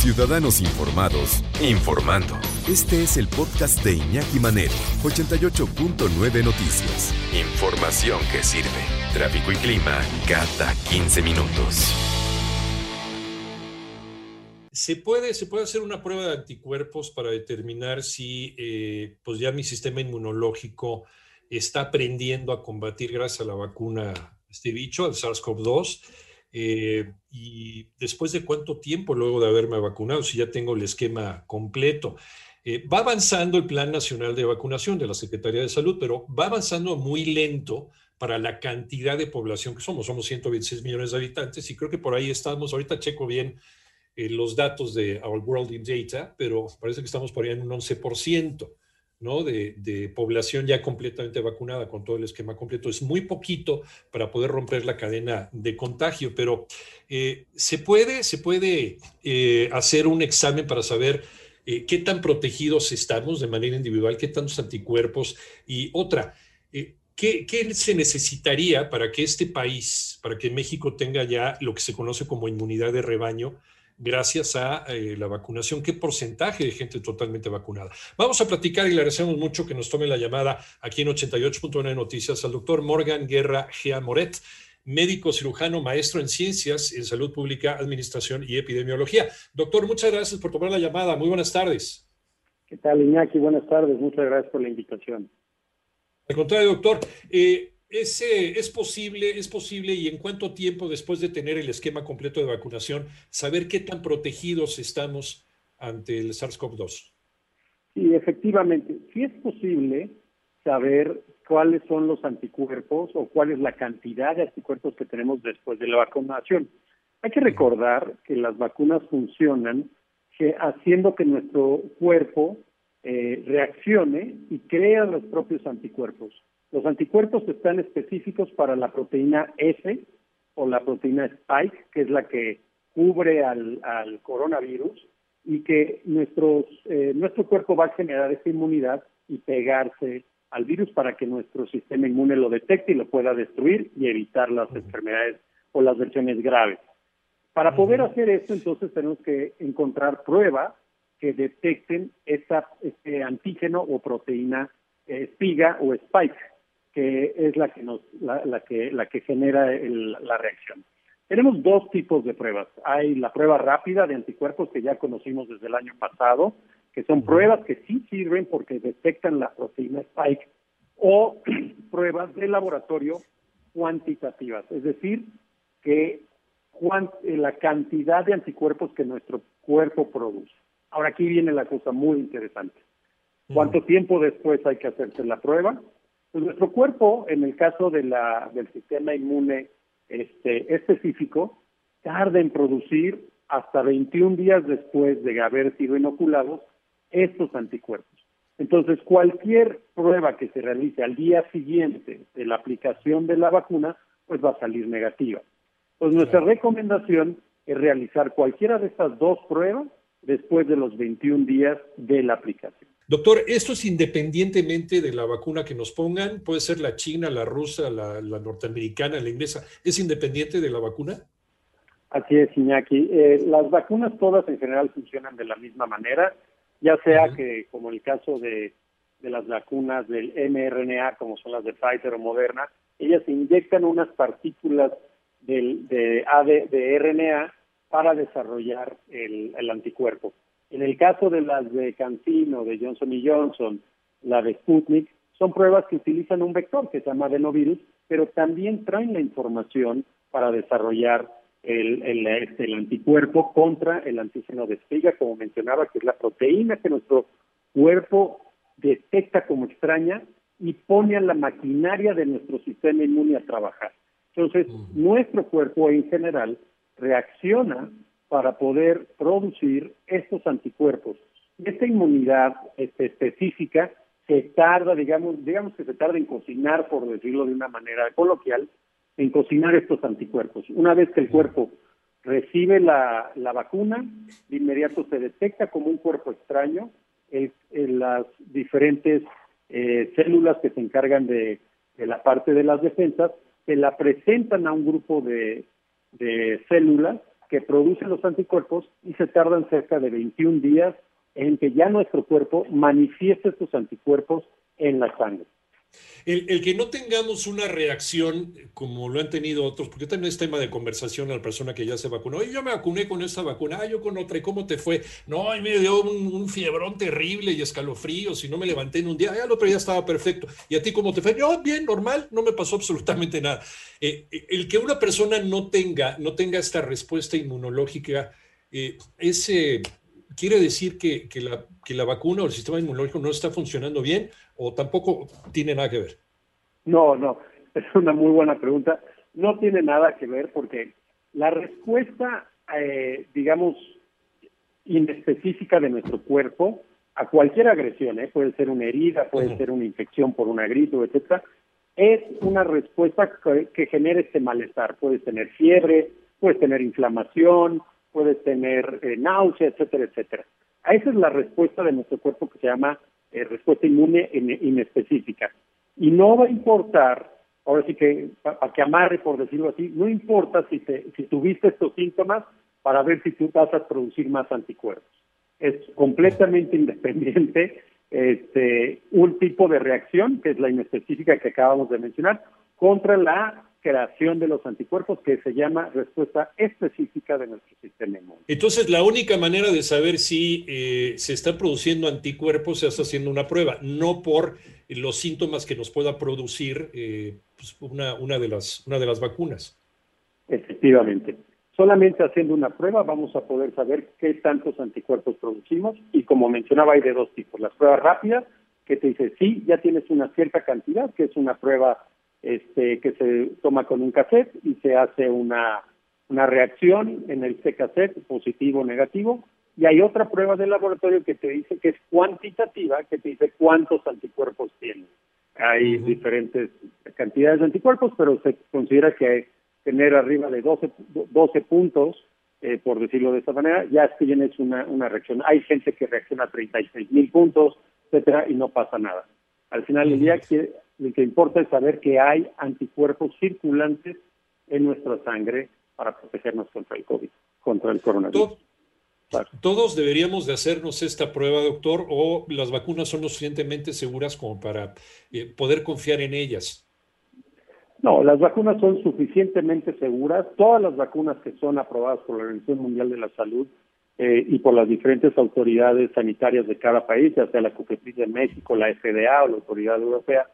Ciudadanos informados, informando. Este es el podcast de Iñaki Manero, 88.9 Noticias. Información que sirve. Tráfico y clima cada 15 minutos. Se puede, se puede hacer una prueba de anticuerpos para determinar si eh, pues ya mi sistema inmunológico está aprendiendo a combatir gracias a la vacuna este bicho, el SARS-CoV-2 eh, y después de cuánto tiempo luego de haberme vacunado, si ya tengo el esquema completo. Eh, va avanzando el Plan Nacional de Vacunación de la Secretaría de Salud, pero va avanzando muy lento para la cantidad de población que somos. Somos 126 millones de habitantes y creo que por ahí estamos. Ahorita checo bien eh, los datos de Our World in Data, pero parece que estamos por ahí en un 11%. ¿No? De, población ya completamente vacunada con todo el esquema completo. Es muy poquito para poder romper la cadena de contagio, pero eh, se puede, se puede eh, hacer un examen para saber eh, qué tan protegidos estamos de manera individual, qué tantos anticuerpos y otra. ¿Qué, ¿Qué se necesitaría para que este país, para que México tenga ya lo que se conoce como inmunidad de rebaño, gracias a eh, la vacunación. ¿Qué porcentaje de gente totalmente vacunada? Vamos a platicar y le agradecemos mucho que nos tome la llamada aquí en 88.1 Noticias al doctor Morgan Guerra Gea Moret, médico cirujano, maestro en ciencias en salud pública, administración y epidemiología. Doctor, muchas gracias por tomar la llamada. Muy buenas tardes. ¿Qué tal, Iñaki? Buenas tardes. Muchas gracias por la invitación. Al contrario, doctor. Eh, ¿Es, ¿Es posible, es posible y en cuánto tiempo después de tener el esquema completo de vacunación saber qué tan protegidos estamos ante el SARS-CoV-2? Sí, efectivamente, sí es posible saber cuáles son los anticuerpos o cuál es la cantidad de anticuerpos que tenemos después de la vacunación. Hay que recordar que las vacunas funcionan haciendo que nuestro cuerpo eh, reaccione y crea los propios anticuerpos. Los anticuerpos están específicos para la proteína S o la proteína Spike, que es la que cubre al, coronavirus y que nuestros, eh, nuestro cuerpo va a generar esa inmunidad y pegarse al virus para que nuestro sistema inmune lo detecte y lo pueda destruir y evitar las enfermedades o las versiones graves. Para poder hacer esto, entonces tenemos que encontrar pruebas que detecten esa, ese antígeno o proteína espiga o spike que es la que nos la, que la que genera la reacción. Tenemos dos tipos de pruebas. Hay la prueba rápida de anticuerpos que ya conocimos desde el año pasado, que son pruebas que sí sirven porque detectan la proteína spike o pruebas de laboratorio cuantitativas, es decir, que eh, la cantidad de anticuerpos que nuestro cuerpo produce. Ahora aquí viene la cosa muy interesante. ¿Cuánto tiempo después hay que hacerse la prueba? Pues nuestro cuerpo, en el caso de la, del sistema inmune este, específico, tarda en producir hasta 21 días después de haber sido inoculados estos anticuerpos. Entonces, cualquier prueba que se realice al día siguiente de la aplicación de la vacuna, pues va a salir negativa. Pues nuestra recomendación es realizar cualquiera de estas dos pruebas después de los 21 días de la aplicación. Doctor, ¿esto es independientemente de la vacuna que nos pongan? ¿Puede ser la china, la rusa, la, norteamericana, la inglesa? ¿Es independiente de la vacuna? Así es, Iñaki. Eh, las vacunas todas en general funcionan de la misma manera, ya sea que, como el caso de, las vacunas del mRNA, como son las de Pfizer o Moderna, ellas inyectan unas partículas del, de, AD, de RNA para desarrollar el anticuerpo. En el caso de las de Cancino, de Johnson y Johnson, la de Sputnik, son pruebas que utilizan un vector que se llama adenovirus, pero también traen la información para desarrollar el, el, este, el anticuerpo contra el antígeno de espiga, como mencionaba, que es la proteína que nuestro cuerpo detecta como extraña y pone a la maquinaria de nuestro sistema inmune a trabajar. Entonces, nuestro cuerpo en general reacciona para poder producir estos anticuerpos. Esta inmunidad este, específica se tarda, digamos, digamos que se tarda en cocinar, por decirlo de una manera coloquial, en cocinar estos anticuerpos. Una vez que el cuerpo recibe la, vacuna, de inmediato se detecta como un cuerpo extraño, las diferentes eh, células que se encargan de, la parte de las defensas, se la presentan a un grupo de, de células que producen los anticuerpos y se tardan cerca de 21 días en que ya nuestro cuerpo manifieste estos anticuerpos en la sangre. El, que no tengamos una reacción como lo han tenido otros, porque también es tema de conversación a la persona que ya se vacunó, y yo me vacuné con esta vacuna, ah, yo con otra, ¿y cómo te fue? No, y me dio un, fiebrón terrible y escalofríos, y no me levanté en un día, el otro día estaba perfecto, ¿y a ti cómo te fue? Yo, bien, normal, no me pasó absolutamente nada. Eh, eh, el que una persona no tenga, no tenga esta respuesta inmunológica, eh, ese quiere decir que, que, la, que la vacuna o el sistema inmunológico no está funcionando bien o tampoco tiene nada que ver? No, no, es una muy buena pregunta. No tiene nada que ver porque la respuesta, eh, digamos, inespecífica de nuestro cuerpo a cualquier agresión, ¿eh? puede ser una herida, puede ser una infección por una gripe, etcétera, es una respuesta que, que genera este malestar. Puedes tener fiebre, puedes tener inflamación, puedes tener eh, náusea, etcétera, etcétera. Esa es la respuesta de nuestro cuerpo que se llama eh, respuesta inmune inespecífica. Y no va a importar, ahora sí que, para que amarre, por decirlo así, no importa si, te, si tuviste estos síntomas para ver si tú vas a producir más anticuerpos. Es completamente independiente este, un tipo de reacción, que es la inespecífica que acabamos de mencionar, contra la creación de los anticuerpos que se llama respuesta específica de nuestro sistema inmune. Entonces, la única manera de saber si eh, se está produciendo anticuerpos es haciendo una prueba, no por los síntomas que nos pueda producir eh, pues, una, una, de las, una de las vacunas. Efectivamente. Solamente haciendo una prueba vamos a poder saber qué tantos anticuerpos producimos y como mencionaba hay de dos tipos. Las pruebas rápidas, que te dice, sí, ya tienes una cierta cantidad, que es una prueba este, que se toma con un cassette y se hace una, una reacción en el cassette, positivo o negativo, y hay otra prueba del laboratorio que te dice que es cuantitativa, que te dice cuántos anticuerpos tienes. Hay diferentes cantidades de anticuerpos, pero se considera que tener arriba de 12, 12 puntos, eh, por decirlo de esta manera, ya es que tienes una, una reacción. Hay gente que reacciona a 36 mil puntos, etcétera, y no pasa nada. Al final del día, lo que importa es saber que hay anticuerpos circulantes en nuestra sangre para protegernos contra el COVID, contra el coronavirus. ¿Todos deberíamos de hacernos esta prueba, doctor, o las vacunas son lo suficientemente seguras como para eh, poder confiar en ellas? No, las vacunas son suficientemente seguras. Todas las vacunas que son aprobadas por la Organización Mundial de la Salud eh, y por las diferentes autoridades sanitarias de cada país, ya sea la COFEPRIS de México, la FDA o la Autoridad Europea,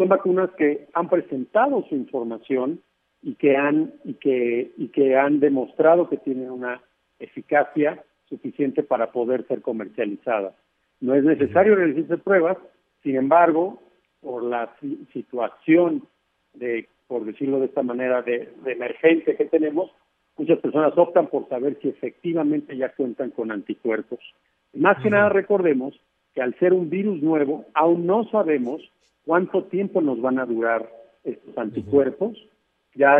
son vacunas que han presentado su información y que han y que y que han demostrado que tienen una eficacia suficiente para poder ser comercializadas. No es necesario realizarse pruebas, sin embargo, por la situación de, por decirlo de esta manera, de, de emergencia que tenemos, muchas personas optan por saber si efectivamente ya cuentan con anticuerpos. Más que nada recordemos que al ser un virus nuevo, aún no sabemos cuánto tiempo nos van a durar estos anticuerpos, ya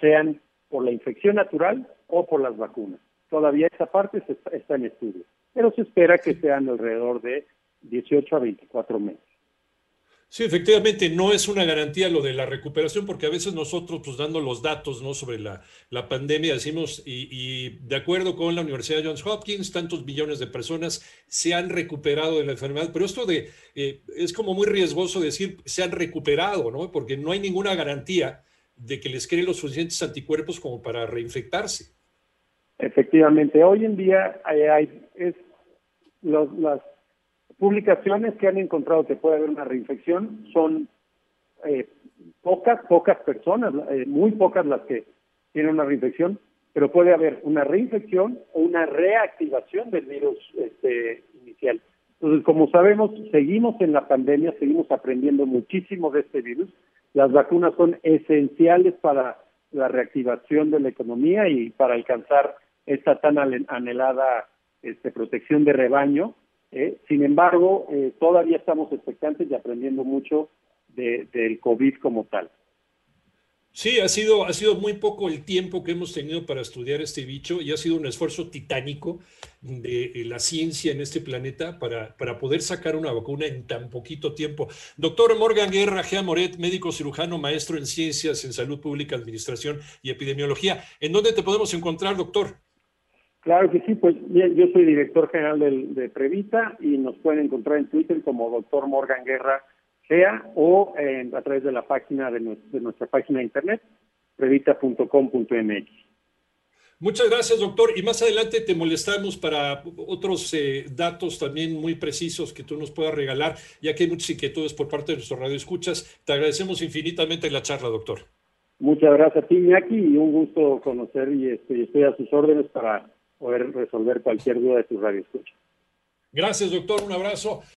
sean por la infección natural o por las vacunas. Todavía esa parte está en estudio, pero se espera que sean alrededor de 18 a 24 meses. Sí, efectivamente, no es una garantía lo de la recuperación, porque a veces nosotros, pues dando los datos ¿no? sobre la, la pandemia, decimos, y, de acuerdo con la Universidad Johns Hopkins, tantos millones de personas se han recuperado de la enfermedad, pero esto de, eh, es como muy riesgoso decir se han recuperado, ¿no? Porque no hay ninguna garantía de que les creen los suficientes anticuerpos como para reinfectarse. Efectivamente, hoy en día hay, hay es los, las publicaciones que han encontrado que puede haber una reinfección son eh, pocas, pocas personas, eh, muy pocas las que tienen una reinfección, pero puede haber una reinfección o una reactivación del virus este, inicial. Entonces, como sabemos, seguimos en la pandemia, seguimos aprendiendo muchísimo de este virus. Las vacunas son esenciales para la reactivación de la economía y para alcanzar esta tan anhelada este, protección de rebaño. ¿Eh? Sin embargo, eh, todavía estamos expectantes y aprendiendo mucho del COVID como tal. Sí, ha sido, ha sido muy poco el tiempo que hemos tenido para estudiar este bicho y ha sido un esfuerzo titánico de eh, la ciencia en este planeta para, para poder sacar una vacuna en tan poquito tiempo. Doctor Morgan Guerra Gea Moret, médico cirujano, maestro en ciencias en salud pública, administración y epidemiología. ¿En dónde te podemos encontrar, doctor? Claro que sí, pues yo soy director general de Previta y nos pueden encontrar en Twitter como doctor Morgan Guerra sea o a través de la página de, nuestra página de internet, previta.com.mx. Muchas gracias, doctor. Y más adelante te molestamos para otros eh, datos también muy precisos que tú nos puedas regalar, ya que hay muchas inquietudes por parte de nuestros radioescuchas. Te agradecemos infinitamente la charla, doctor. Muchas gracias a ti, Iñaki, y un gusto conocer y estoy, estoy a sus órdenes para poder resolver cualquier duda de tus radioescuchas. Gracias, doctor. Un abrazo.